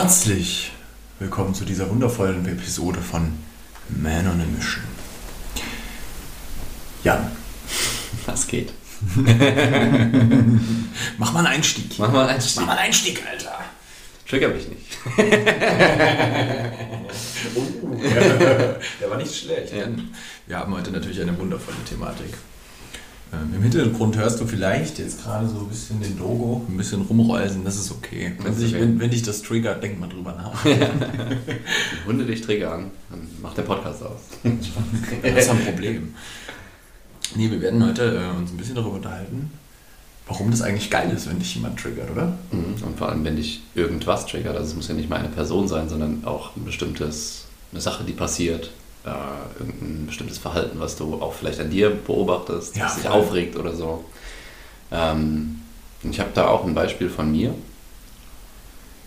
Herzlich willkommen zu dieser wundervollen Episode von Man on a Mission. Jan, Was geht? mach mal einen Einstieg. Mach mal einen Einstieg. Mach mal einen Einstieg, Alter. Trigger mich nicht. Oh, der war nicht schlecht. Ja. Wir haben heute natürlich eine wundervolle Thematik. Ähm, Im Hintergrund hörst du vielleicht jetzt gerade so ein bisschen den Logo, ein bisschen rumräuseln, das ist okay. Wenn, sich, okay. wenn, wenn dich das triggert, denk mal drüber nach. Wenn Hunde dich triggern, dann macht der Podcast aus. Das ist ein Problem. Nee, wir werden heute äh, uns ein bisschen darüber unterhalten, warum das eigentlich geil ist, wenn dich jemand triggert, oder? Mhm. Und vor allem, wenn dich irgendwas triggert, also es muss ja nicht mal eine Person sein, sondern auch ein bestimmtes, eine Sache, die passiert, äh, irgendein bestimmtes Verhalten, was du auch vielleicht an dir beobachtest, Ja, das dich aufregt oder so. Ähm, ich habe da auch ein Beispiel von mir.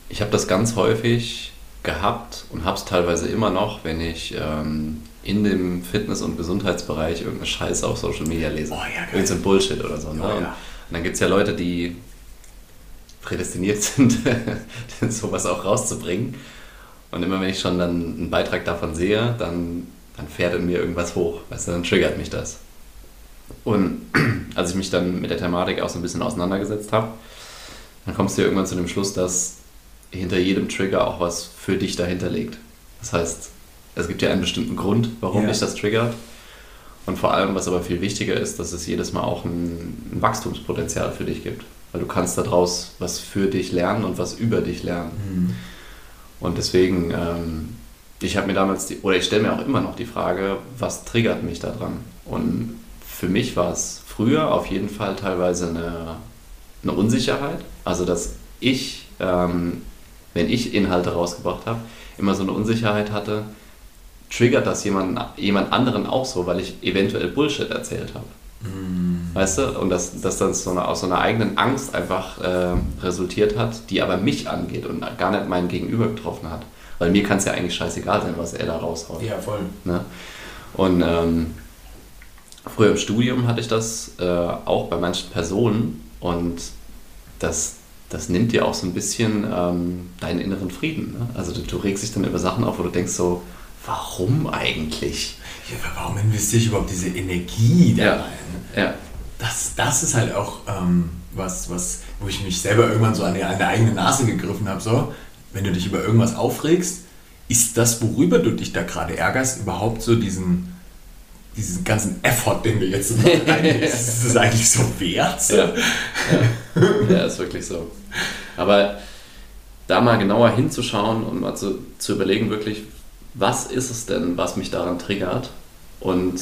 Ich habe das ganz häufig gehabt und habe es teilweise immer noch, wenn ich ähm, in dem Fitness- und Gesundheitsbereich irgendeine Scheiße auf Social Media lese. Oh ja, geil. Irgend so ein Bullshit oder so. Ne? Oh ja. und, und dann gibt es ja Leute, die prädestiniert sind, sowas auch rauszubringen. Und immer wenn ich schon dann einen Beitrag davon sehe, dann, dann fährt in mir irgendwas hoch. Weißt du, dann triggert mich das. Und als ich mich dann mit der Thematik auch so ein bisschen auseinandergesetzt habe, dann kommst du ja irgendwann zu dem Schluss, dass hinter jedem Trigger auch was für dich dahinter liegt. Das heißt, es gibt ja einen bestimmten Grund, warum Ja. dich das triggert. Und vor allem, was aber viel wichtiger ist, dass es jedes Mal auch ein, ein Wachstumspotenzial für dich gibt. Weil du kannst daraus was für dich lernen und was über dich lernen. Und deswegen, ähm, ich habe mir damals, die, oder ich stelle mir auch immer noch die Frage, was triggert mich daran? Und für mich war es früher auf jeden Fall teilweise eine, eine Unsicherheit. Also, dass ich, ähm, wenn ich Inhalte rausgebracht habe, immer so eine Unsicherheit hatte, triggert das jemand, jemand anderen auch so, weil ich eventuell Bullshit erzählt habe. Weißt du? Und dass das dann so eine, aus so einer eigenen Angst einfach äh, resultiert hat, die aber mich angeht und gar nicht mein Gegenüber getroffen hat. Weil mir kann es ja eigentlich scheißegal sein, was er da raushaut. Ja, voll. Ne? Und ähm, früher im Studium hatte ich das äh, auch bei manchen Personen und das, das nimmt dir auch so ein bisschen ähm, deinen inneren Frieden. Ne? Also du, du regst dich dann über Sachen auf, wo du denkst so, warum eigentlich? Ja, warum investiere ich überhaupt diese Energie da Ja. rein? Ja, Das, das ist halt auch ähm, was, was, wo ich mich selber irgendwann so an die, an die eigene Nase gegriffen habe. So, wenn du dich über irgendwas aufregst, ist das, worüber du dich da gerade ärgerst, überhaupt so diesen, diesen ganzen Effort, den du jetzt reinlegst, ist das eigentlich so wert? So? Ja, ja. ja, ist wirklich so. Aber da mal genauer hinzuschauen und mal zu, zu überlegen, wirklich, was ist es denn, was mich daran triggert? Und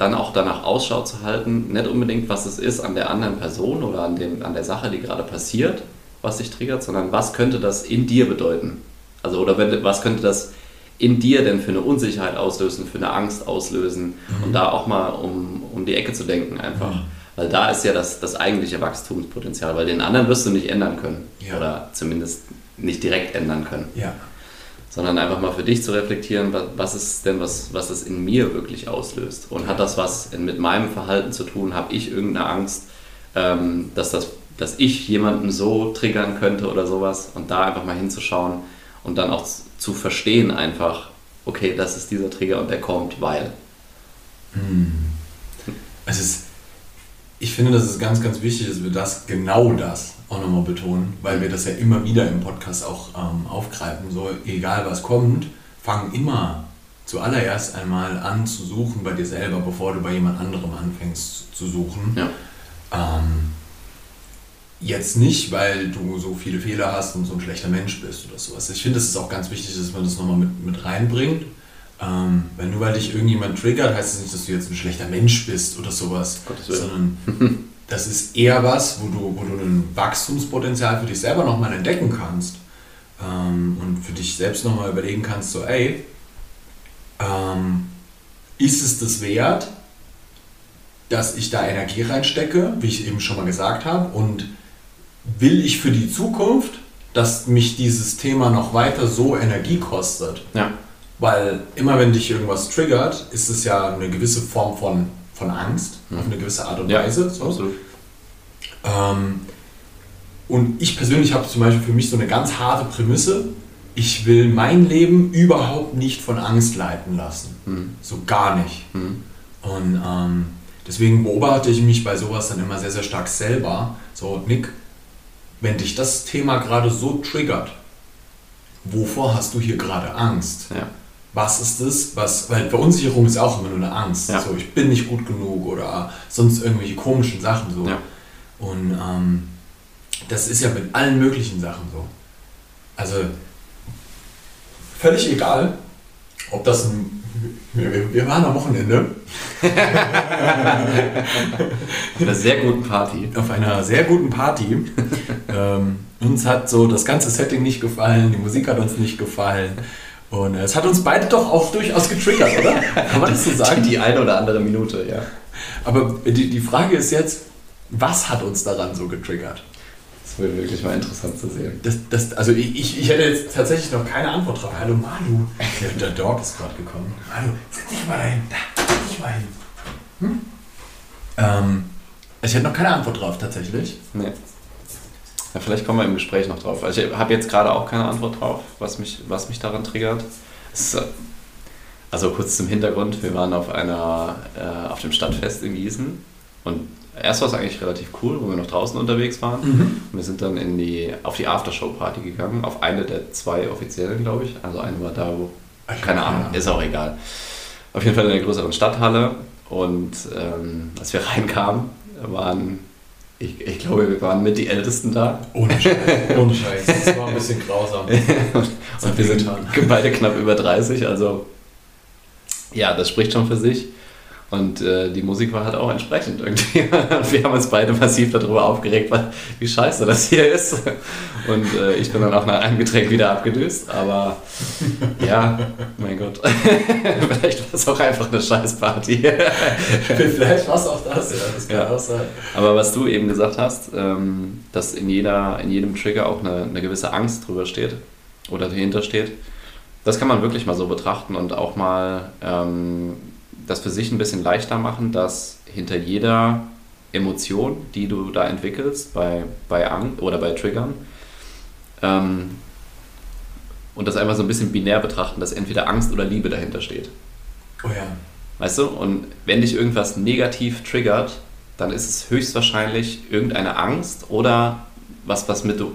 dann auch danach Ausschau zu halten, nicht unbedingt, was es ist an der anderen Person oder an, dem, an der Sache, die gerade passiert, was dich triggert, sondern was könnte das in dir bedeuten? Also, oder wenn, was könnte das in dir denn für eine Unsicherheit auslösen, für eine Angst auslösen und da auch mal um, um die Ecke zu denken einfach. Mhm. Weil da ist ja das, das eigentliche Wachstumspotenzial, weil den anderen wirst du nicht ändern können. Ja. Oder zumindest nicht direkt ändern können. Ja. Sondern einfach mal für dich zu reflektieren, wa- was ist denn, was, was es in mir wirklich auslöst. Und hat das was mit meinem Verhalten zu tun? Habe ich irgendeine Angst, ähm, dass, das, dass ich jemanden so triggern könnte oder sowas? Und da einfach mal hinzuschauen und dann auch zu verstehen einfach, okay, das ist dieser Trigger und der kommt, weil. Es ist, ich finde, dass es ganz, ganz wichtig ist, dass wir das, genau das auch nochmal betonen, weil wir das ja immer wieder im Podcast auch ähm, aufgreifen. So, egal was kommt, fang immer zuallererst einmal an zu suchen bei dir selber, bevor du bei jemand anderem anfängst zu suchen. Ja. Ähm, jetzt nicht, weil du so viele Fehler hast und so ein schlechter Mensch bist oder sowas. Ich finde, es ist auch ganz wichtig, dass man das nochmal mit, mit reinbringt. Ähm, weil nur weil dich irgendjemand triggert, heißt es nicht, dass du jetzt ein schlechter Mensch bist oder sowas. Gottes Willen. Sondern das ist eher was, wo du, wo du ein Wachstumspotenzial für dich selber nochmal entdecken kannst. Ähm, und für dich selbst nochmal überlegen kannst, so, ey, ähm, ist es das wert, dass ich da Energie reinstecke, wie ich eben schon mal gesagt habe, und will ich für die Zukunft, dass mich dieses Thema noch weiter so Energie kostet? Ja. Weil immer wenn dich irgendwas triggert, ist es ja eine gewisse Form von, von Angst, auf eine gewisse Art und Ja, Weise. So. absolut. Ähm, Und ich persönlich habe zum Beispiel für mich so eine ganz harte Prämisse. Ich will mein Leben überhaupt nicht von Angst leiten lassen. Mhm. So gar nicht. Mhm. Und ähm, deswegen beobachte ich mich bei sowas dann immer sehr, sehr stark selber. So, Nick, wenn dich das Thema gerade so triggert, wovor hast du hier gerade Angst? Ja. Was ist das? Was, weil Verunsicherung ist auch immer nur eine Angst. Ja. So, ich bin nicht gut genug oder sonst irgendwelche komischen Sachen so. Ja. Und ähm, das ist ja mit allen möglichen Sachen so. Also völlig egal, ob das ein. Wir, wir waren am Wochenende Auf einer sehr guten Party. auf einer sehr guten Party. ähm, uns hat so das ganze Setting nicht gefallen, die Musik hat uns nicht gefallen. Und äh, es hat uns beide doch auch durchaus getriggert, oder? Kann man das so sagen? Die eine oder andere Minute, ja. Aber die, die Frage ist jetzt, was hat uns daran so getriggert? Das wird wirklich mal interessant zu sehen. Das, das, also ich, ich, hätte jetzt tatsächlich noch keine Antwort drauf. Hallo Manu, der, Dog ist gerade gekommen. Manu, setz dich mal dahin. Da, setz dich mal hin. Hm? Ähm, ich hätte noch keine Antwort drauf tatsächlich. Nee. Ja, vielleicht kommen wir im Gespräch noch drauf. Also ich habe jetzt gerade auch keine Antwort drauf, was mich, was mich daran triggert. Es äh, also kurz zum Hintergrund, wir waren auf einer äh, auf dem Stadtfest in Gießen und erst war es eigentlich relativ cool, wo wir noch draußen unterwegs waren. Mhm. Und wir sind dann in die, auf die Aftershow-Party gegangen, auf eine der zwei offiziellen, glaube ich. Also eine war da, wo, Ich keine hab Ahnung, ist auch egal. Auf jeden Fall in der größeren Stadthalle. Und ähm, als wir reinkamen, waren, ich, ich glaube, wir waren mit die Ältesten da. Ohne Scheiß. Ohne Scheiß. Das war ein bisschen grausam. Und wir sind beide knapp über 30, also ja, das spricht schon für sich. Und äh, die Musik war halt auch entsprechend irgendwie. Und wir haben uns beide massiv darüber aufgeregt, wie scheiße das hier ist. Und äh, ich bin dann auch nach einem Getränk wieder abgedüst. Aber ja, mein Gott. Vielleicht war es auch einfach eine Scheißparty. Vielleicht war es auch das, ja. Das kann Ja. auch sein. Aber was du eben gesagt hast, ähm, dass in, jeder, in jedem Trigger auch eine, eine gewisse Angst drüber steht oder dahinter steht, das kann man wirklich mal so betrachten und auch mal ähm, das für sich ein bisschen leichter machen, dass hinter jeder Emotion, die du da entwickelst, bei, bei Angst oder bei Triggern, ähm, und das einfach so ein bisschen binär betrachten, dass entweder Angst oder Liebe dahinter steht. Oh ja. Weißt du? Und wenn dich irgendwas negativ triggert, dann ist es höchstwahrscheinlich irgendeine Angst oder was, was mit du,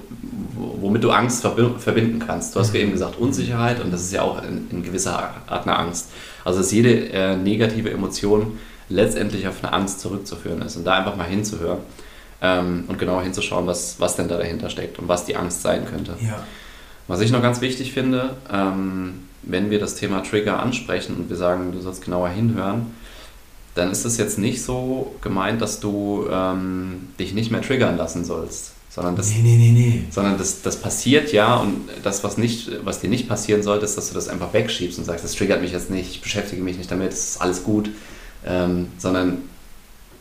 womit du Angst verbi- verbinden kannst. Du hast ja eben gesagt Unsicherheit und das ist ja auch in, in gewisser Art eine Angst. Also dass jede äh, negative Emotion letztendlich auf eine Angst zurückzuführen ist und da einfach mal hinzuhören ähm, und genauer hinzuschauen, was, was denn da dahinter steckt und was die Angst sein könnte. Ja. Was ich noch ganz wichtig finde, ähm, wenn wir das Thema Trigger ansprechen und wir sagen, du sollst genauer hinhören, dann ist es jetzt nicht so gemeint, dass du ähm, dich nicht mehr triggern lassen sollst, sondern das, Nee, nee, nee, nee. sondern das, das passiert ja und das, was, nicht, was dir nicht passieren sollte, ist, dass du das einfach wegschiebst und sagst, das triggert mich jetzt nicht, ich beschäftige mich nicht damit, es ist alles gut, ähm, sondern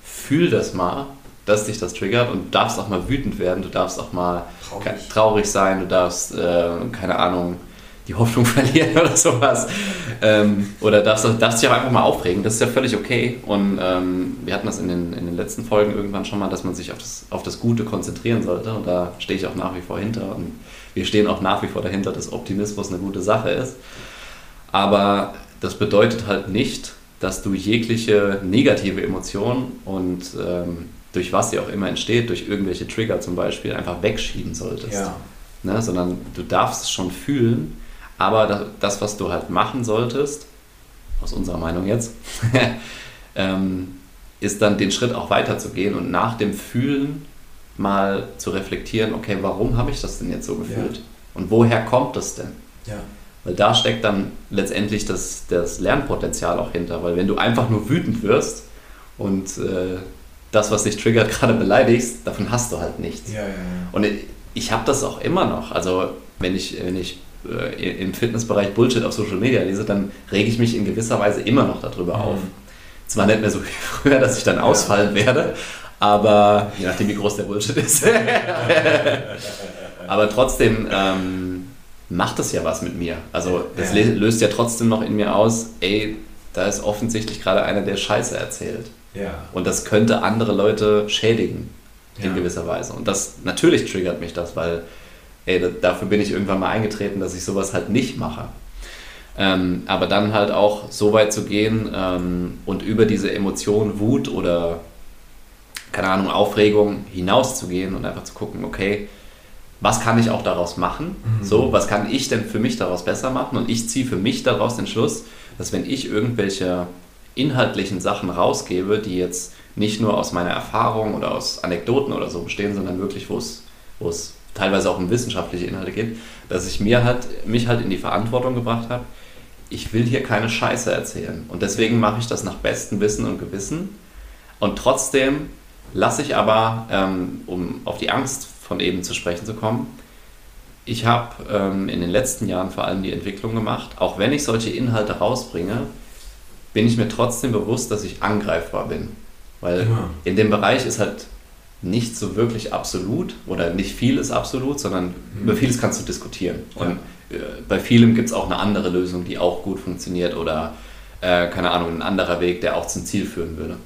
fühl das mal, dass dich das triggert und du darfst auch mal wütend werden, du darfst auch mal Traurig. traurig sein, du darfst, äh, keine Ahnung, die Hoffnung verlieren oder sowas. Ähm, oder darfst, darfst dich auch einfach mal aufregen, das ist ja völlig okay. Und ähm, wir hatten das in den, in den letzten Folgen irgendwann schon mal, dass man sich auf das, auf das Gute konzentrieren sollte. Und da stehe ich auch nach wie vor hinter. Und wir stehen auch nach wie vor dahinter, dass Optimismus eine gute Sache ist. Aber das bedeutet halt nicht, dass du jegliche negative Emotion und ähm, durch was sie auch immer entsteht, durch irgendwelche Trigger zum Beispiel, einfach wegschieben solltest Ja. ne? sondern du darfst es schon fühlen, aber da- das, was du halt machen solltest, aus unserer Meinung jetzt, ähm, ist dann den Schritt auch weiterzugehen und nach dem Fühlen mal zu reflektieren, okay, warum habe ich das denn jetzt so gefühlt? Und woher kommt das denn? Ja. Weil da steckt dann letztendlich das, das Lernpotenzial auch hinter. Weil wenn du einfach nur wütend wirst und äh, das, was dich triggert, gerade beleidigst, davon hast du halt nichts. Ja, ja, ja. Und ich, ich habe das auch immer noch. Also wenn ich, wenn ich äh, im Fitnessbereich Bullshit auf Social Media lese, dann rege ich mich in gewisser Weise immer noch darüber Mhm. auf. Zwar nicht mehr so wie früher, dass ich dann ausfallen werde, aber je nachdem, wie groß der Bullshit ist. aber trotzdem ähm, macht das ja was mit mir. Also das löst ja trotzdem noch in mir aus, ey, da ist offensichtlich gerade einer, der Scheiße erzählt. Ja. Und das könnte andere Leute schädigen. in ja. gewisser Weise. Und das natürlich triggert mich das, weil ey, dafür bin ich irgendwann mal eingetreten, dass ich sowas halt nicht mache. Ähm, aber dann halt auch so weit zu gehen ähm, und über diese Emotion, Wut oder keine Ahnung, Aufregung hinauszugehen und einfach zu gucken, okay, was kann ich auch daraus machen? Mhm. So, was kann ich denn für mich daraus besser machen? Und ich ziehe für mich daraus den Schluss, dass wenn ich irgendwelche inhaltlichen Sachen rausgebe, die jetzt nicht nur aus meiner Erfahrung oder aus Anekdoten oder so bestehen, sondern wirklich, wo es, wo es teilweise auch um wissenschaftliche Inhalte geht, dass ich mir halt, mich halt in die Verantwortung gebracht habe, ich will hier keine Scheiße erzählen. Und deswegen mache ich das nach bestem Wissen und Gewissen. Und trotzdem lasse ich aber, ähm, um auf die Angst von eben zu sprechen zu kommen, ich habe ähm, in den letzten Jahren vor allem die Entwicklung gemacht, auch wenn ich solche Inhalte rausbringe, bin ich mir trotzdem bewusst, dass ich angreifbar bin. Weil ja. in dem Bereich ist halt nicht so wirklich absolut oder nicht viel ist absolut, sondern mhm. über vieles kannst du diskutieren. Ja. Und äh, bei vielem gibt es auch eine andere Lösung, die auch gut funktioniert oder äh, keine Ahnung, ein anderer Weg, der auch zum Ziel führen würde.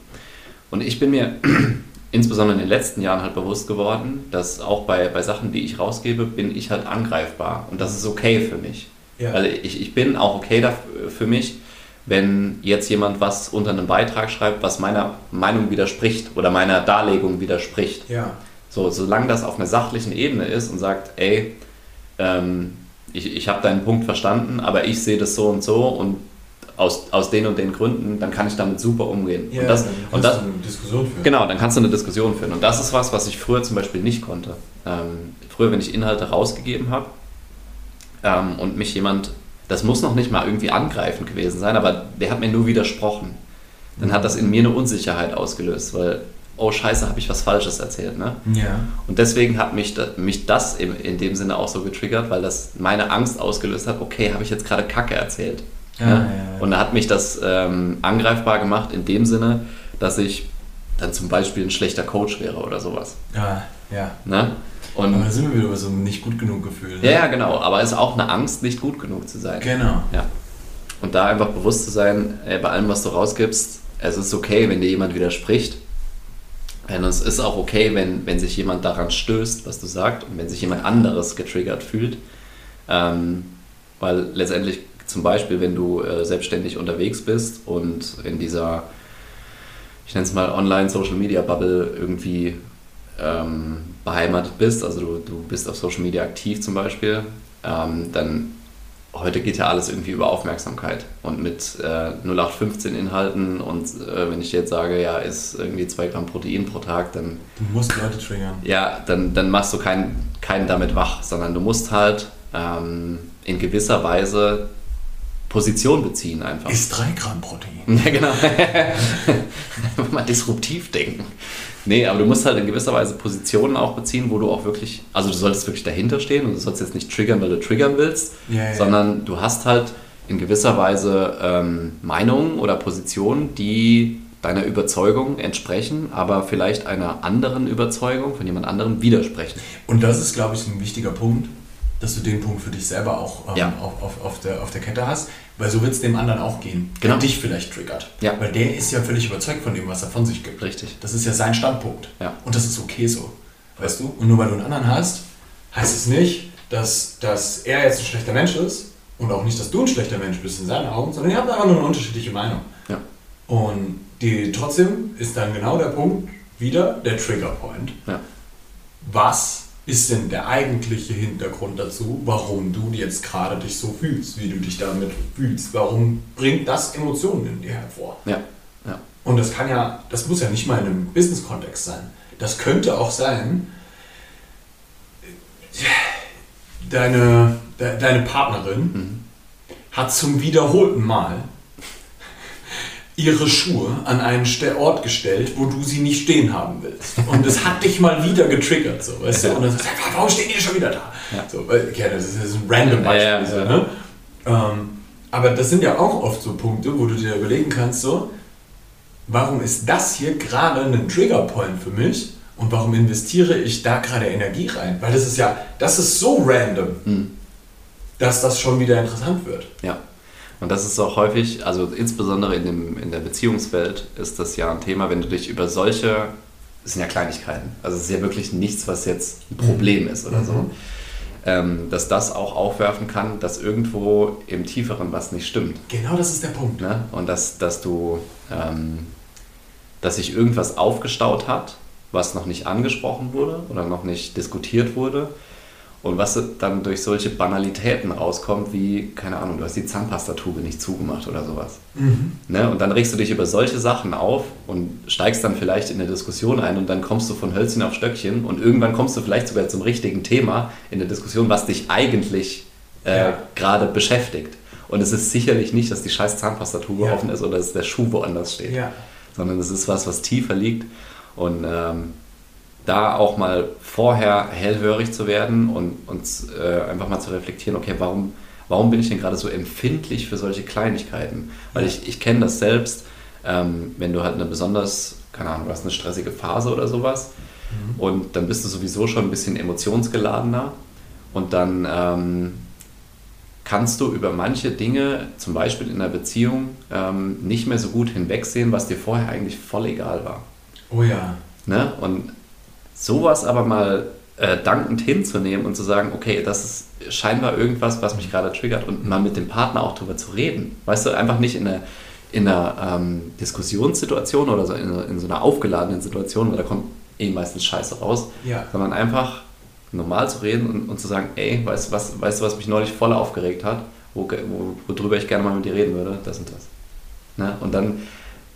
Und ich bin mir insbesondere in den letzten Jahren halt bewusst geworden, dass auch bei, bei Sachen, die ich rausgebe, bin ich halt angreifbar. Und das ist okay für mich. Ja. Also ich, ich bin auch okay dafür, für mich, wenn jetzt jemand was unter einem Beitrag schreibt, was meiner Meinung widerspricht oder meiner Darlegung widerspricht. Ja. So, solange das auf einer sachlichen Ebene ist und sagt, ey, ähm, ich, ich habe deinen Punkt verstanden, aber ich sehe das so und so und aus, aus den und den Gründen, dann kann ich damit super umgehen. Ja, und das, dann und das, du eine Diskussion führen. Genau, dann kannst du eine Diskussion führen. Und das ist was, was ich früher zum Beispiel nicht konnte. Ähm, früher, wenn ich Inhalte rausgegeben habe ähm, und mich jemand das muss noch nicht mal irgendwie angreifend gewesen sein, aber der hat mir nur widersprochen. Dann hat das in mir eine Unsicherheit ausgelöst, weil, oh Scheiße, habe ich was Falsches erzählt. Ne? Ja. Und deswegen hat mich, mich das in dem Sinne auch so getriggert, weil das meine Angst ausgelöst hat, okay, habe ich jetzt gerade Kacke erzählt. Ja, ne? ja? Ja, Und da hat mich das ähm, angreifbar gemacht in dem Sinne, dass ich dann zum Beispiel ein schlechter Coach wäre oder sowas. Ja, ja. Ne? Und aber da sind wir wieder bei so einem nicht gut genug Gefühl. Ne? Ja, genau. Aber es ist auch eine Angst, nicht gut genug zu sein. Genau. Ja. Und da einfach bewusst zu sein, ey, bei allem, was du rausgibst, es ist okay, wenn dir jemand widerspricht. Und es ist auch okay, wenn, wenn sich jemand daran stößt, was du sagst, und wenn sich jemand anderes getriggert fühlt. Ähm, weil letztendlich zum Beispiel, wenn du äh, selbstständig unterwegs bist und in dieser, ich nenne es mal Online-Social-Media-Bubble irgendwie ähm, beheimatet bist, also du, du bist auf Social Media aktiv zum Beispiel, ähm, dann heute geht ja alles irgendwie über Aufmerksamkeit. Und mit äh, 0815 Inhalten und äh, wenn ich jetzt sage, ja, ist irgendwie 2 Gramm Protein pro Tag, dann. Du musst Leute triggern. Ja, dann, dann machst du keinen, keinen damit wach, sondern du musst halt ähm, in gewisser Weise Position beziehen einfach. Ist 3 Gramm Protein. Ja, genau. Mal disruptiv denken. Nee, aber du musst halt in gewisser Weise Positionen auch beziehen, wo du auch wirklich, also du solltest wirklich dahinter stehen und du sollst jetzt nicht triggern, weil du triggern willst, ja. sondern du hast halt in gewisser Weise ähm, Meinungen oder Positionen, die deiner Überzeugung entsprechen, aber vielleicht einer anderen Überzeugung von jemand anderem widersprechen. Und das ist, glaube ich, ein wichtiger Punkt, dass du den Punkt für dich selber auch ähm, ja. auf, auf, auf, der, auf der Kette hast, weil so wird es dem anderen auch gehen, genau. der dich vielleicht triggert. Ja. Weil der ist ja völlig überzeugt von dem, was er von sich gibt. Richtig. Das ist ja sein Standpunkt. Ja. Und das ist okay so. Weißt du? Und nur weil du einen anderen hast, heißt es nicht, dass, dass er jetzt ein schlechter Mensch ist und auch nicht, dass du ein schlechter Mensch bist in seinen Augen, sondern ihr habt einfach nur eine unterschiedliche Meinung. Ja. Und die, trotzdem ist dann genau der Punkt wieder der Triggerpoint. Ja. Was ist denn der eigentliche Hintergrund dazu, warum du jetzt gerade dich so fühlst, wie du dich damit fühlst? Warum bringt das Emotionen in dir hervor? Ja. ja. Und das kann ja, das muss ja nicht mal in einem Business-Kontext sein. Das könnte auch sein, deine, de, deine Partnerin mhm. hat zum wiederholten Mal ihre Schuhe an einen Ort gestellt, wo du sie nicht stehen haben willst. Und es hat dich mal wieder getriggert, so, weißt du? Und dann sagst du, warum stehen die schon wieder da? Ja. So, okay, das ist ein random Beispiel. Ja, so, ne? ähm, aber das sind ja auch oft so Punkte, wo du dir überlegen kannst, so, warum ist das hier gerade ein Triggerpoint für mich? Und warum investiere ich da gerade Energie rein? Weil das ist ja, das ist so random, hm. dass das schon wieder interessant wird. Ja. Und das ist auch häufig, also insbesondere in, dem, in der Beziehungswelt ist das ja ein Thema, wenn du dich über solche es sind ja Kleinigkeiten. Also es ist ja wirklich nichts, was jetzt ein Problem ist oder so. Mhm. Ähm, dass das auch aufwerfen kann, dass irgendwo im Tieferen was nicht stimmt. Genau das ist der Punkt. Ne? Und dass, dass du, ähm, dass sich irgendwas aufgestaut hat, was noch nicht angesprochen wurde oder noch nicht diskutiert wurde. Und was dann durch solche Banalitäten rauskommt, wie, keine Ahnung, du hast die Zahnpastatube nicht zugemacht oder sowas. Mhm. Ne? Und dann regst du dich über solche Sachen auf und steigst dann vielleicht in eine Diskussion ein und dann kommst du von Hölzchen auf Stöckchen und irgendwann kommst du vielleicht sogar zum richtigen Thema in der Diskussion, was dich eigentlich äh, Ja. gerade beschäftigt. Und es ist sicherlich nicht, dass die scheiß Zahnpastatube Ja. offen ist oder dass der Schuh woanders steht, Ja. sondern es ist was, was tiefer liegt. Und ähm, da auch mal vorher hellhörig zu werden und, und äh, einfach mal zu reflektieren, okay, warum, warum bin ich denn gerade so empfindlich für solche Kleinigkeiten? Weil ich, ich kenne das selbst, ähm, wenn du halt eine besonders, keine Ahnung, du hast eine stressige Phase oder sowas und dann bist du sowieso schon ein bisschen emotionsgeladener und dann ähm, kannst du über manche Dinge, zum Beispiel in einer Beziehung, ähm, nicht mehr so gut hinwegsehen, was dir vorher eigentlich voll egal war. Oh ja. Ne? Und sowas aber mal äh, dankend hinzunehmen und zu sagen, okay, das ist scheinbar irgendwas, was mich gerade triggert und mal mit dem Partner auch drüber zu reden. Weißt du, einfach nicht in einer, in einer ähm, Diskussionssituation oder so in, in so einer aufgeladenen Situation, weil da kommt eh meistens Scheiße raus, Ja. sondern einfach normal zu reden und, und zu sagen, ey, weißt du, was, weißt was mich neulich voll aufgeregt hat, wo, wo, worüber ich gerne mal mit dir reden würde, das und das. Ne? Und dann,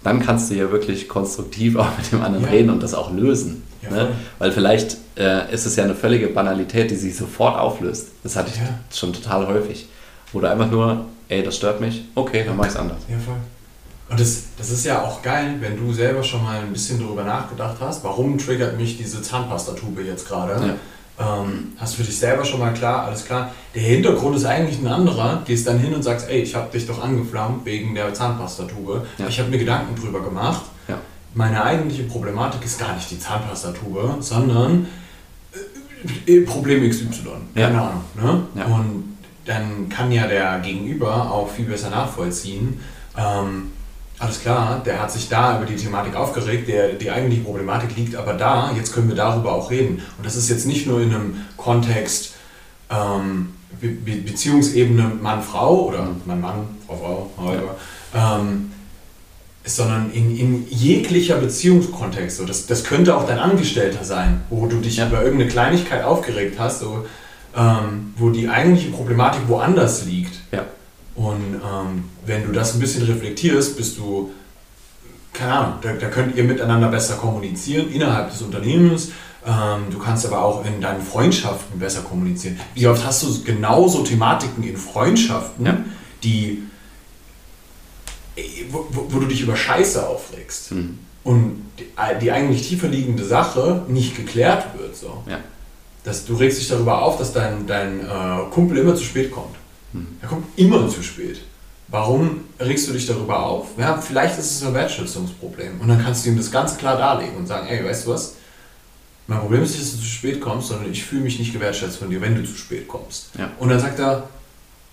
dann kannst du ja wirklich konstruktiv auch mit dem anderen Ja. reden und das auch lösen. Ja, ne? Weil vielleicht äh, ist es ja eine völlige Banalität, die sich sofort auflöst. Das hatte ich Ja. schon total häufig. Du einfach nur, ey, das stört mich, okay, dann mach ich es anders. Ja, voll. Und das, das ist ja auch geil, wenn du selber schon mal ein bisschen darüber nachgedacht hast, warum triggert mich diese Zahnpastatube jetzt gerade. Ähm, hast du für dich selber schon mal klar, alles klar. Der Hintergrund ist eigentlich ein anderer. Gehst dann hin und sagst, ey, ich habe dich doch angeflammt wegen der Zahnpastatube. Ja. Ich habe mir Gedanken drüber gemacht. Ja. Meine eigentliche Problematik ist gar nicht die Zahnpastatube, sondern äh, Problem XY. Ja. Keine Ahnung. Ne? Ja. Und dann kann ja der Gegenüber auch viel besser nachvollziehen. Ähm, alles klar, der hat sich da über die Thematik aufgeregt, der, die eigentliche Problematik liegt aber da, jetzt können wir darüber auch reden. Und das ist jetzt nicht nur in einem Kontext ähm, Be Be Beziehungsebene Mann-Frau oder Mann-Mann, Frau-Frau, however, ähm, sondern in, in jeglicher Beziehungskontext. So, das, das könnte auch dein Angestellter sein, wo du dich Ja. über irgendeine Kleinigkeit aufgeregt hast, so, ähm, wo die eigentliche Problematik woanders liegt. Und ähm, wenn du das ein bisschen reflektierst, bist du, keine Ahnung, da, da könnt ihr miteinander besser kommunizieren innerhalb des Unternehmens. Ähm, du kannst aber auch in deinen Freundschaften besser kommunizieren. Wie oft hast du genauso Thematiken in Freundschaften, Ja. die, äh, wo, wo, wo du dich über Scheiße aufregst Mhm. und die, die eigentlich tiefer liegende Sache nicht geklärt wird. So. Ja. Dass du regst dich darüber auf, dass dein, dein äh, Kumpel immer zu spät kommt. Er kommt immer zu spät. Warum regst du dich darüber auf? Ja, vielleicht ist es ein Wertschätzungsproblem. Und dann kannst du ihm das ganz klar darlegen und sagen, ey, weißt du was? Mein Problem ist nicht, dass du zu spät kommst, sondern ich fühle mich nicht gewertschätzt von dir, wenn du zu spät kommst. Ja. Und dann sagt er,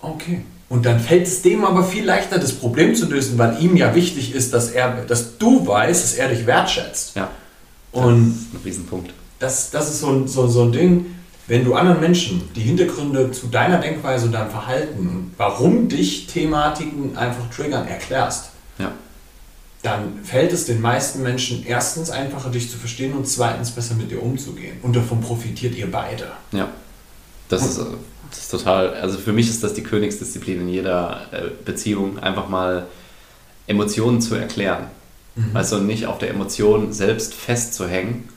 okay. Und dann fällt es dem aber viel leichter, das Problem zu lösen, weil ihm ja wichtig ist, dass, er, dass du weißt, dass er dich wertschätzt. Ja. Und das ist ein Riesenpunkt. das, das ist so ein, so, so ein Ding, wenn du anderen Menschen die Hintergründe zu deiner Denkweise und deinem Verhalten und warum dich Thematiken einfach triggern erklärst, Ja. dann fällt es den meisten Menschen erstens einfacher, dich zu verstehen und zweitens besser mit dir umzugehen. Und davon profitiert ihr beide. Ja, das ist, äh, das ist total, also für mich ist das die Königsdisziplin in jeder äh, Beziehung, einfach mal Emotionen zu erklären. Also nicht auf der Emotion selbst festzuhängen,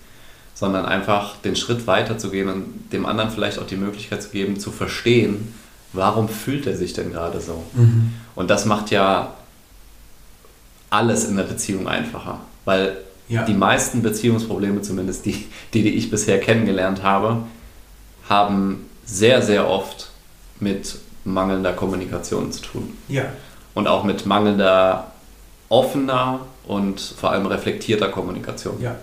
sondern einfach den Schritt weiter zu gehen und dem anderen vielleicht auch die Möglichkeit zu geben, zu verstehen, warum fühlt er sich denn gerade so. Und das macht ja alles in der Beziehung einfacher, weil Ja. die meisten Beziehungsprobleme, zumindest die, die, die ich bisher kennengelernt habe, haben sehr, sehr oft mit mangelnder Kommunikation zu tun. Ja. Und auch mit mangelnder offener und vor allem reflektierter Kommunikation. Ja.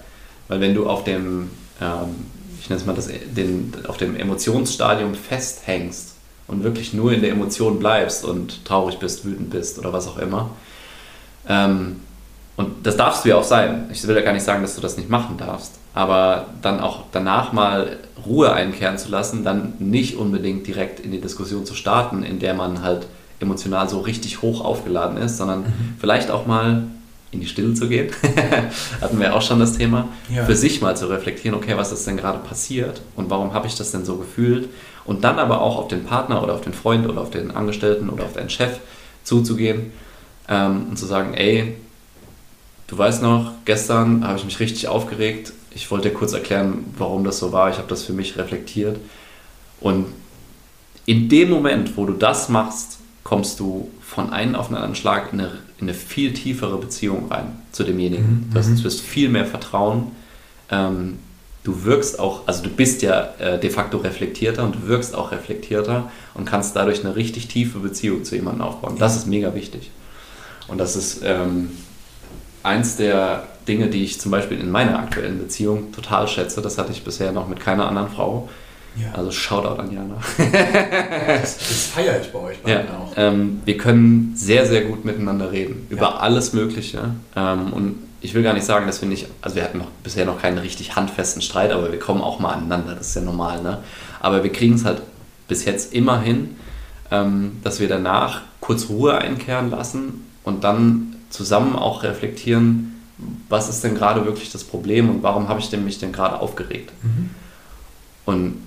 Weil wenn du auf dem, ähm, ich nenne es mal das, den, auf dem Emotionsstadium festhängst und wirklich nur in der Emotion bleibst und traurig bist, wütend bist oder was auch immer, ähm, und das darfst du ja auch sein. Ich will ja gar nicht sagen, dass du das nicht machen darfst. Aber dann auch danach mal Ruhe einkehren zu lassen, dann nicht unbedingt direkt in die Diskussion zu starten, in der man halt emotional so richtig hoch aufgeladen ist, sondern mhm. vielleicht auch mal in die Stille zu gehen. Hatten wir auch schon das Thema. Ja. Für sich mal zu reflektieren, okay, was ist denn gerade passiert und warum habe ich das denn so gefühlt? Und dann aber auch auf den Partner oder auf den Freund oder auf den Angestellten oder auf deinen Chef zuzugehen ähm, und zu sagen, ey, Du weißt noch, gestern habe ich mich richtig aufgeregt. Ich wollte dir kurz erklären, warum das so war. Ich habe das für mich reflektiert. Und in dem Moment, wo du das machst, kommst du von einem auf den anderen Schlag in eine, in eine viel tiefere Beziehung rein zu demjenigen. Mhm. Du, hast, du hast viel mehr Vertrauen. Ähm, du wirkst auch, also du bist ja äh, de facto reflektierter und du wirkst auch reflektierter und kannst dadurch eine richtig tiefe Beziehung zu jemandem aufbauen. Das ist mega wichtig. Und das ist, ähm, eins der Dinge, die ich zum Beispiel in meiner aktuellen Beziehung total schätze, das hatte ich bisher noch mit keiner anderen Frau. Ja. Also Shoutout an Jana. das, das feiere ich bei euch beiden ja. auch. Ähm, wir können sehr, sehr gut miteinander reden. Über ja. alles Mögliche. Ähm, und ich will gar nicht sagen, dass wir nicht, also wir hatten noch, bisher noch keinen richtig handfesten Streit, aber wir kommen auch mal aneinander, das ist ja normal. Ne? Aber wir kriegen es halt bis jetzt immer hin, ähm, dass wir danach kurz Ruhe einkehren lassen und dann zusammen auch reflektieren, was ist denn gerade wirklich das Problem und warum habe ich denn mich denn gerade aufgeregt. Mhm. Und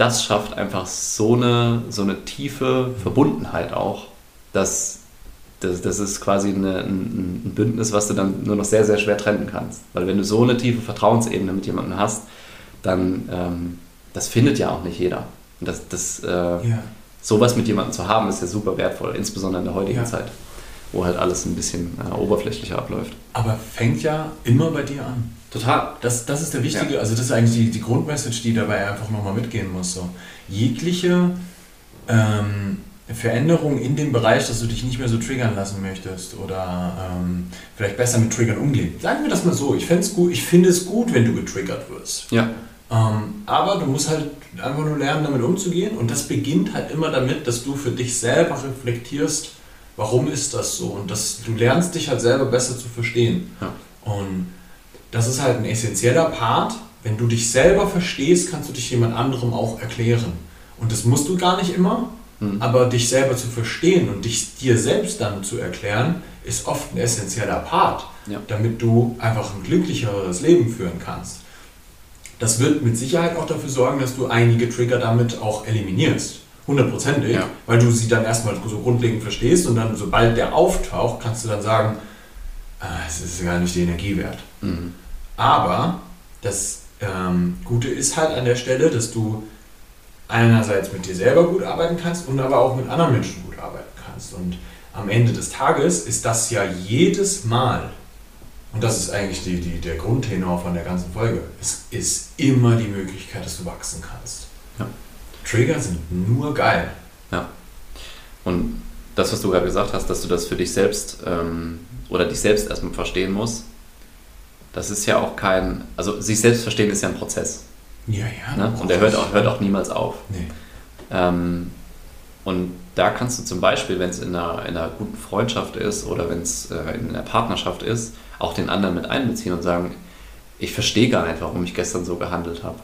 das schafft einfach so eine, so eine tiefe Verbundenheit auch, dass das, das ist quasi eine, ein, ein, Bündnis, was du dann nur noch sehr, sehr schwer trennen kannst. Weil wenn du so eine tiefe Vertrauensebene mit jemandem hast, dann ähm, das findet ja auch nicht jeder. Und das, das, äh, ja. sowas mit jemandem zu haben, ist ja super wertvoll, insbesondere in der heutigen ja. Zeit wo halt alles ein bisschen äh, oberflächlicher abläuft. Aber fängt ja immer bei dir an. Total. Das, das ist der wichtige, ja. also das ist eigentlich die, die Grundmessage, die dabei einfach nochmal mitgehen muss. So. Jegliche ähm, Veränderung in dem Bereich, dass du dich nicht mehr so triggern lassen möchtest oder ähm, vielleicht besser mit Triggern umgehen. Sagen wir das mal so, ich, gut, ich finde es gut, wenn du getriggert wirst. Ja. Ähm, aber du musst halt einfach nur lernen, damit umzugehen und das beginnt halt immer damit, dass du für dich selber reflektierst, warum ist das so? Und das, du lernst dich halt selber besser zu verstehen. Ja. Und das ist halt ein essentieller Part. Wenn du dich selber verstehst, kannst du dich jemand anderem auch erklären. Und das musst du gar nicht immer, mhm. aber dich selber zu verstehen und dich dir selbst dann zu erklären, ist oft ein essentieller Part, ja. damit du einfach ein glücklicheres Leben führen kannst. Das wird mit Sicherheit auch dafür sorgen, dass du einige Trigger damit auch eliminierst hundertprozentig, ja. weil du sie dann erstmal so grundlegend verstehst und dann, sobald der auftaucht, kannst du dann sagen, es ist gar nicht die Energie wert. Mhm. Aber das ähm, Gute ist halt an der Stelle, dass du einerseits mit dir selber gut arbeiten kannst und aber auch mit anderen Menschen gut arbeiten kannst. Und am Ende des Tages ist das ja jedes Mal, und das ist eigentlich die, die, der Grundtenor von der ganzen Folge, es ist immer die Möglichkeit, dass du wachsen kannst. Ja. Trigger sind nur geil. Ja. Und das, was du gerade gesagt hast, dass du das für dich selbst ähm, oder dich selbst erstmal verstehen musst, das ist ja auch kein, also sich selbst verstehen ist ja ein Prozess. Ja, ja. Ne? Und der hört auch, hört auch niemals auf. Nee. Ähm, und da kannst du zum Beispiel, wenn es in einer, in einer guten Freundschaft ist oder wenn es äh, in einer Partnerschaft ist, auch den anderen mit einbeziehen und sagen, ich verstehe gar nicht, warum ich gestern so gehandelt habe.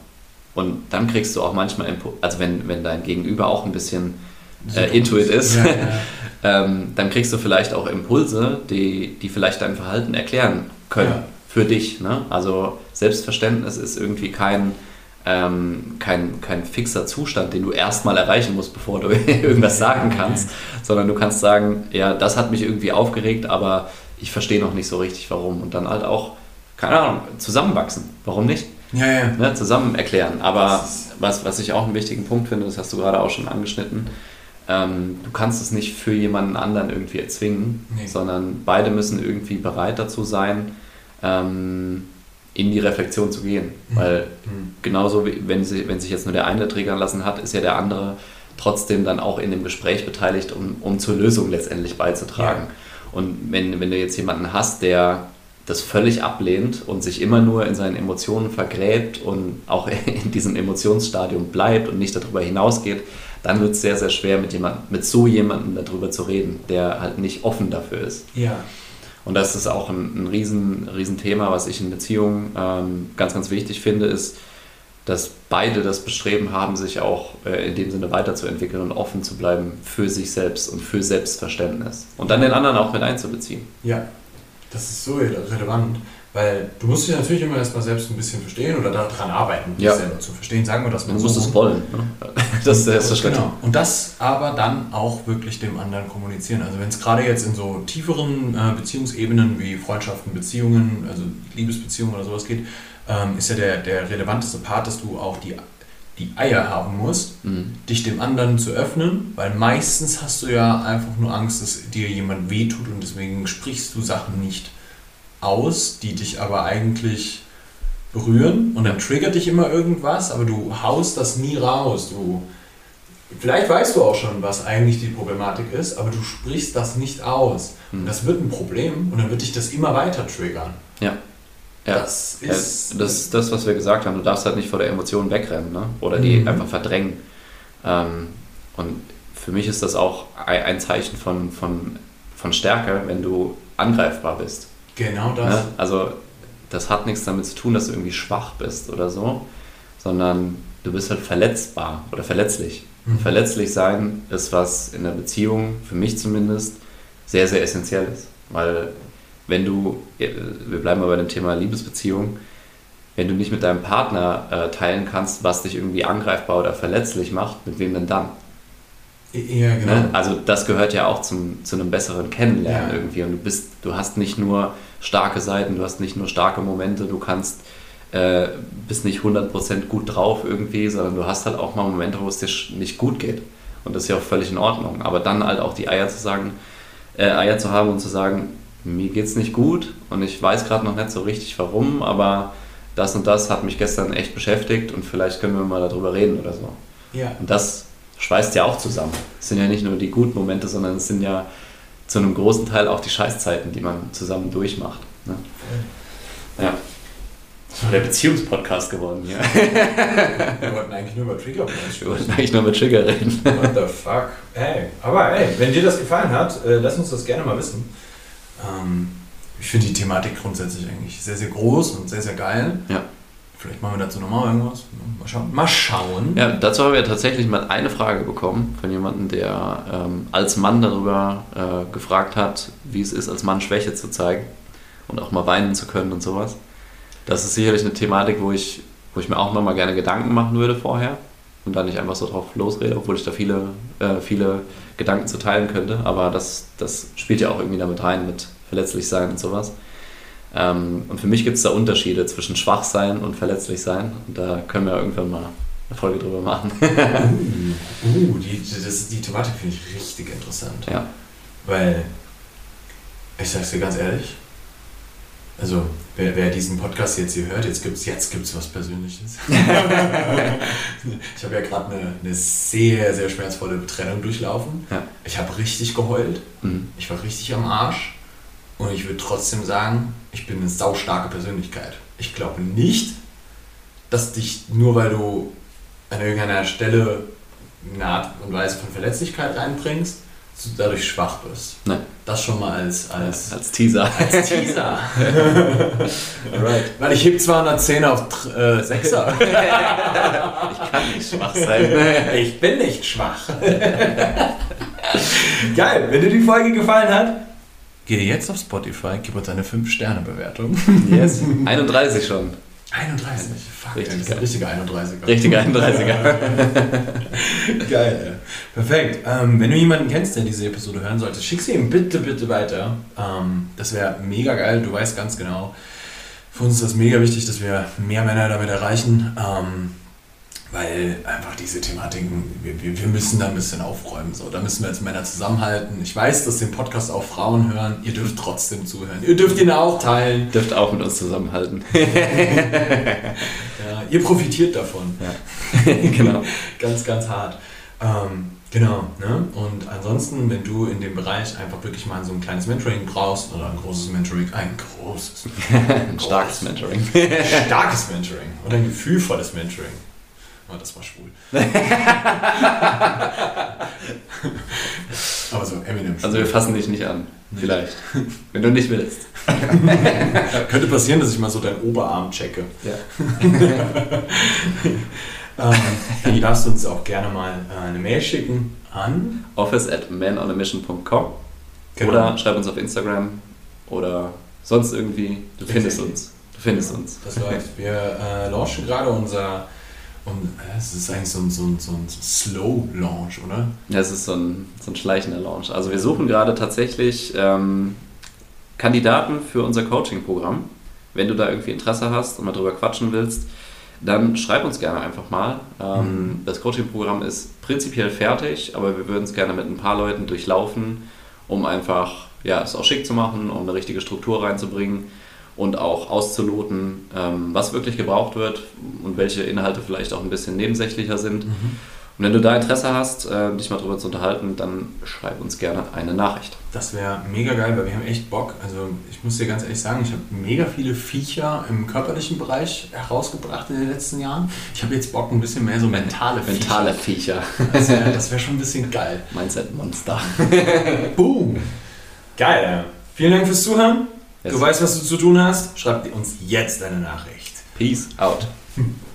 Und dann kriegst du auch manchmal, also wenn, wenn dein Gegenüber auch ein bisschen äh, Intuit ist, ja, ja. ähm, dann kriegst du vielleicht auch Impulse, die, die vielleicht dein Verhalten erklären können ja. für dich. Ne? Also Selbstverständnis ist irgendwie kein, ähm, kein, kein fixer Zustand, den du erstmal erreichen musst, bevor du irgendwas sagen kannst, sondern du kannst sagen, ja, das hat mich irgendwie aufgeregt, aber ich verstehe noch nicht so richtig warum. Und dann halt auch, keine Ahnung, zusammenwachsen. Warum nicht? ja, ja. Ne, zusammen erklären. Aber was, was ich auch einen wichtigen Punkt finde, das hast du gerade auch schon angeschnitten, ähm, du kannst es nicht für jemanden anderen irgendwie erzwingen, nee. sondern beide müssen irgendwie bereit dazu sein, ähm, in die Reflexion zu gehen. Mhm. Weil mhm. genauso, wie, wenn, sie, wenn sich jetzt nur der eine triggern lassen hat, ist ja der andere trotzdem dann auch in dem Gespräch beteiligt, um, um zur Lösung letztendlich beizutragen. Ja. Und wenn, wenn du jetzt jemanden hast, der das völlig ablehnt und sich immer nur in seinen Emotionen vergräbt und auch in diesem Emotionsstadium bleibt und nicht darüber hinausgeht, dann wird es sehr, sehr schwer, mit, jemand, mit so jemandem darüber zu reden, der halt nicht offen dafür ist. Ja. Und das ist auch ein, ein riesen, riesen Thema, was ich in Beziehungen ähm, ganz, ganz wichtig finde, ist, dass beide das Bestreben haben, sich auch äh, in dem Sinne weiterzuentwickeln und offen zu bleiben für sich selbst und für Selbstverständnis. Und dann den anderen auch mit einzubeziehen. Ja, das ist so relevant, weil du musst dich natürlich immer erstmal selbst ein bisschen verstehen oder daran arbeiten, dich Ja. selber zu verstehen. Sagen wir das mal Du so. musst es wollen. Ne? Das ist der erste Schritt. Genau. Und das aber dann auch wirklich dem anderen kommunizieren. Also wenn es gerade jetzt in so tieferen äh, Beziehungsebenen wie Freundschaften, Beziehungen, also Liebesbeziehungen oder sowas geht, ähm, ist ja der, der relevanteste Part, dass du auch die, die Eier haben musst, Mhm. dich dem anderen zu öffnen, weil meistens hast du ja einfach nur Angst, dass dir jemand wehtut und deswegen sprichst du Sachen nicht aus, die dich aber eigentlich berühren und dann triggert dich immer irgendwas, aber du haust das nie raus. Du, vielleicht weißt du auch schon, was eigentlich die Problematik ist, aber du sprichst das nicht aus. Und das wird ein Problem und dann wird dich das immer weiter triggern. Ja. Ja. Das Ja, ist- das ist das, was wir gesagt haben. Du darfst halt nicht vor der Emotion wegrennen ne? oder die Mhm. einfach verdrängen. Ähm, und für mich ist das auch ein ein Zeichen von, von, von Stärke, wenn du angreifbar bist. Genau das. Ne? Also das hat nichts damit zu tun, dass du irgendwie schwach bist oder so, sondern du bist halt verletzbar oder verletzlich. Mhm. Verletzlich sein ist was in der Beziehung, für mich zumindest, sehr, sehr essentiell ist. Weil wenn du, äh, wir bleiben mal bei dem Thema Liebesbeziehung, wenn du nicht mit deinem Partner äh, teilen kannst, was dich irgendwie angreifbar oder verletzlich macht, mit wem denn dann? Ja, genau. Ne? Also das gehört ja auch zum, zu einem besseren Kennenlernen Ja. irgendwie. Und du bist, du hast nicht nur starke Seiten, du hast nicht nur starke Momente, du kannst, äh, bist nicht 100% gut drauf irgendwie, sondern du hast halt auch mal Momente, wo es dir nicht gut geht. Und das ist ja auch völlig in Ordnung. Aber dann halt auch die Eier zu sagen, äh, Eier zu haben und zu sagen, mir geht's nicht gut und ich weiß gerade noch nicht so richtig warum, aber das und das hat mich gestern echt beschäftigt und vielleicht können wir mal darüber reden oder so. ja. Und das schweißt ja auch zusammen. Es sind ja nicht nur die guten Momente, sondern es sind ja zu einem großen Teil auch die Scheißzeiten, die man zusammen durchmacht. Ne? Ja. Das war der Beziehungspodcast geworden hier. Wir wollten eigentlich nur über Trigger Wir wollten eigentlich nur mit Trigger reden. What the fuck? Ey, aber ey, wenn dir das gefallen hat, äh, lass uns das gerne mal wissen. Ähm, ich finde die Thematik grundsätzlich eigentlich sehr, sehr groß und sehr, sehr geil. Ja. Vielleicht machen wir dazu nochmal irgendwas. Mal schauen. Mal schauen. Ja, dazu haben wir tatsächlich mal eine Frage bekommen von jemandem, der ähm, als Mann darüber äh, gefragt hat, wie es ist, als Mann Schwäche zu zeigen und auch mal weinen zu können und sowas. Das ist sicherlich eine Thematik, wo ich, wo ich mir auch nochmal gerne Gedanken machen würde vorher und dann nicht einfach so drauf losrede, obwohl ich da viele, äh, viele Gedanken zu teilen könnte. Aber das, das spielt ja auch irgendwie damit rein, mit verletzlich sein und sowas. Ähm, und für mich gibt es da Unterschiede zwischen schwach sein und verletzlich sein. Und da können wir irgendwann mal eine Folge drüber machen. Uh, uh die, das, die Thematik finde ich richtig interessant. ja. Weil, ich sag's dir ganz ehrlich, also wer, wer diesen Podcast jetzt hier hört, jetzt gibt's, jetzt gibt's was Persönliches. ich habe ja gerade eine, eine sehr, sehr schmerzvolle Trennung durchlaufen. Ja. Ich habe richtig geheult. Mhm. Ich war richtig am Arsch. Und ich würde trotzdem sagen, ich bin eine saustarke Persönlichkeit. Ich glaube nicht, dass dich nur weil du an irgendeiner Stelle eine Art und Weise von Verletzlichkeit reinbringst, du dadurch schwach bist. Nein. Das schon mal als, als, Als Teaser. als Teaser. Alright. Weil ich heb 210 auf Tr- äh, 6er. Ich kann nicht schwach sein. ich bin nicht schwach. Geil, wenn dir die Folge gefallen hat, geh jetzt auf Spotify, gib uns eine 5-Sterne-Bewertung. Yes. 31 schon. 31, fuck, Richtig das ist ein richtiger 31er. Richtiger 31er. Geil. Perfekt. Ähm, wenn du jemanden kennst, der diese Episode hören sollte, schick sie ihm bitte, bitte weiter. Ähm, das wäre mega geil. Du weißt ganz genau, für uns ist das mega wichtig, dass wir mehr Männer damit erreichen. Ähm, weil einfach diese Thematiken, wir, wir, müssen da ein bisschen aufräumen. So. Da müssen wir als Männer zusammenhalten. Ich weiß, dass den Podcast auch Frauen hören. Ihr dürft trotzdem zuhören. Ihr dürft ihn auch teilen. Dürft auch mit uns zusammenhalten. Ja, ihr profitiert davon. genau. ganz, ganz hart. Ähm, genau. Ne? Und ansonsten, wenn du in dem Bereich einfach wirklich mal so ein kleines Mentoring brauchst oder ein großes Mentoring, ein großes, Ein starkes Mentoring. starkes Mentoring oder ein gefühlvolles Mentoring. Oh, das war schwul. Aber so Eminem. Also wir fassen dich nicht an. Vielleicht. Wenn du nicht willst. Könnte passieren, dass ich mal so deinen Oberarm checke. Ja. ähm, dann darfst du uns auch gerne mal äh, eine Mail schicken an office at manonamission.com Genau. oder schreib uns auf Instagram oder sonst irgendwie. Du findest uns. Du findest uns. Das läuft. Wir äh, launchen gerade unser. Und äh, es ist eigentlich so ein, so ein, so ein Slow-Launch, oder? Ja, es ist so ein, so ein schleichender Launch. Also wir suchen gerade tatsächlich ähm, Kandidaten für unser Coaching-Programm. Wenn du da irgendwie Interesse hast und mal drüber quatschen willst, dann schreib uns gerne einfach mal. Ähm, Das Coaching-Programm ist prinzipiell fertig, aber wir würden es gerne mit ein paar Leuten durchlaufen, um einfach ja, es auch schick zu machen, um eine richtige Struktur reinzubringen und auch auszuloten, ähm, was wirklich gebraucht wird und welche Inhalte vielleicht auch ein bisschen nebensächlicher sind. Und wenn du da Interesse hast, äh, dich mal drüber zu unterhalten, dann schreib uns gerne eine Nachricht. Das wäre mega geil, weil wir haben echt Bock. Also ich muss dir ganz ehrlich sagen, ich habe mega viele Viecher im körperlichen Bereich herausgebracht in den letzten Jahren. Ich habe jetzt Bock, ein bisschen mehr so mentale Viecher. Mentale Viecher. Das wäre das wär schon ein bisschen geil. Mindset-Monster. Boom! Geil. Vielen Dank fürs Zuhören. Du weißt, was du zu tun hast. Schreib uns jetzt eine Nachricht. Peace out.